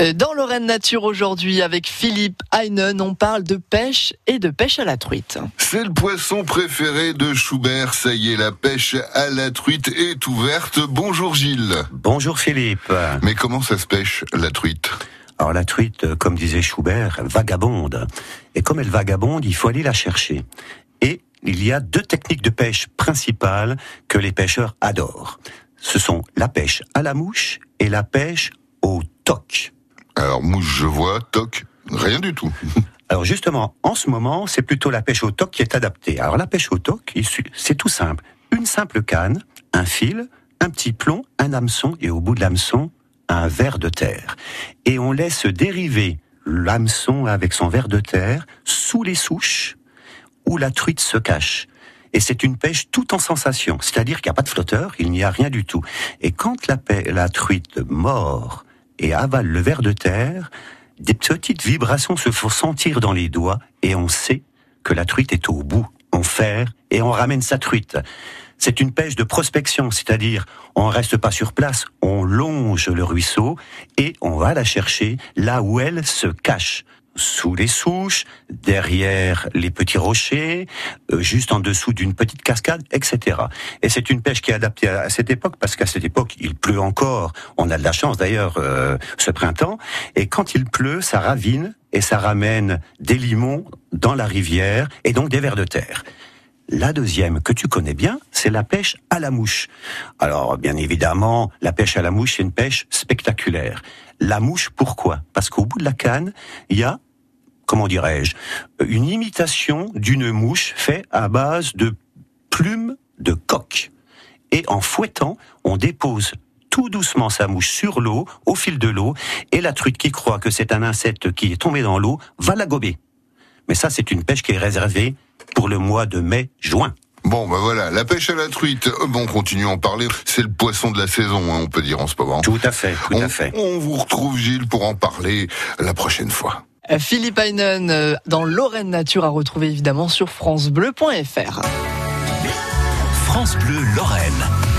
Euh, dans Lorraine Nature aujourd'hui, avec Philippe Heinen, on parle de pêche et de pêche à la truite. C'est le poisson préféré de Schubert. Ça y est, la pêche à la truite est ouverte. Bonjour Gilles. Bonjour Philippe. Mais comment ça se pêche, la truite? Alors la truite, comme disait Schubert, vagabonde. Et comme elle vagabonde, il faut aller la chercher. Et il y a deux techniques de pêche principales que les pêcheurs adorent. Ce sont la pêche à la mouche et la pêche au toc. Alors, mouche, je vois, toc, rien du tout. Alors justement, en ce moment, c'est plutôt la pêche au toc qui est adaptée. Alors la pêche au toc, c'est tout simple. Une simple canne, un fil, un petit plomb, un hameçon et au bout de l'hameçon, un verre de terre. Et on laisse dériver l'hameçon avec son verre de terre sous les souches où la truite se cache. Et c'est une pêche tout en sensation, c'est-à-dire qu'il n'y a pas de flotteur, il n'y a rien du tout. Et quand la, la truite mord et avale le ver de terre, des petites vibrations se font sentir dans les doigts et on sait que la truite est au bout. On ferre et on ramène sa truite. C'est une pêche de prospection, c'est-à-dire on reste pas sur place, on longe le ruisseau et on va la chercher là où elle se cache sous les souches, derrière les petits rochers, euh, juste en dessous d'une petite cascade, etc. Et c'est une pêche qui est adaptée à, cette époque parce qu'à cette époque il pleut encore. On a de la chance d'ailleurs euh, ce printemps. Et quand il pleut, ça ravine et ça ramène des limons dans la rivière et donc des vers de terre. La deuxième, que tu connais bien, c'est la pêche à la mouche. Alors, bien évidemment, la pêche à la mouche, c'est une pêche spectaculaire. La mouche, pourquoi? Parce qu'au bout de la canne, il y a comment dirais-je, une imitation d'une mouche faite à base de plumes de coq. Et en fouettant, on dépose tout doucement sa mouche sur l'eau, au fil de l'eau, et la truite qui croit que c'est un insecte qui est tombé dans l'eau va la gober. Mais ça, c'est une pêche qui est réservée pour le mois de mai-juin. Bon, ben voilà, la pêche à la truite, euh, bon, on continue à en parler, c'est le poisson de la saison, hein, on peut dire en ce moment. Tout à fait, tout à fait. On vous retrouve, Gilles, pour en parler la prochaine fois. Philippe Heinen euh, dans Lorraine Nature à retrouver évidemment sur francebleu.fr. France Bleu Lorraine.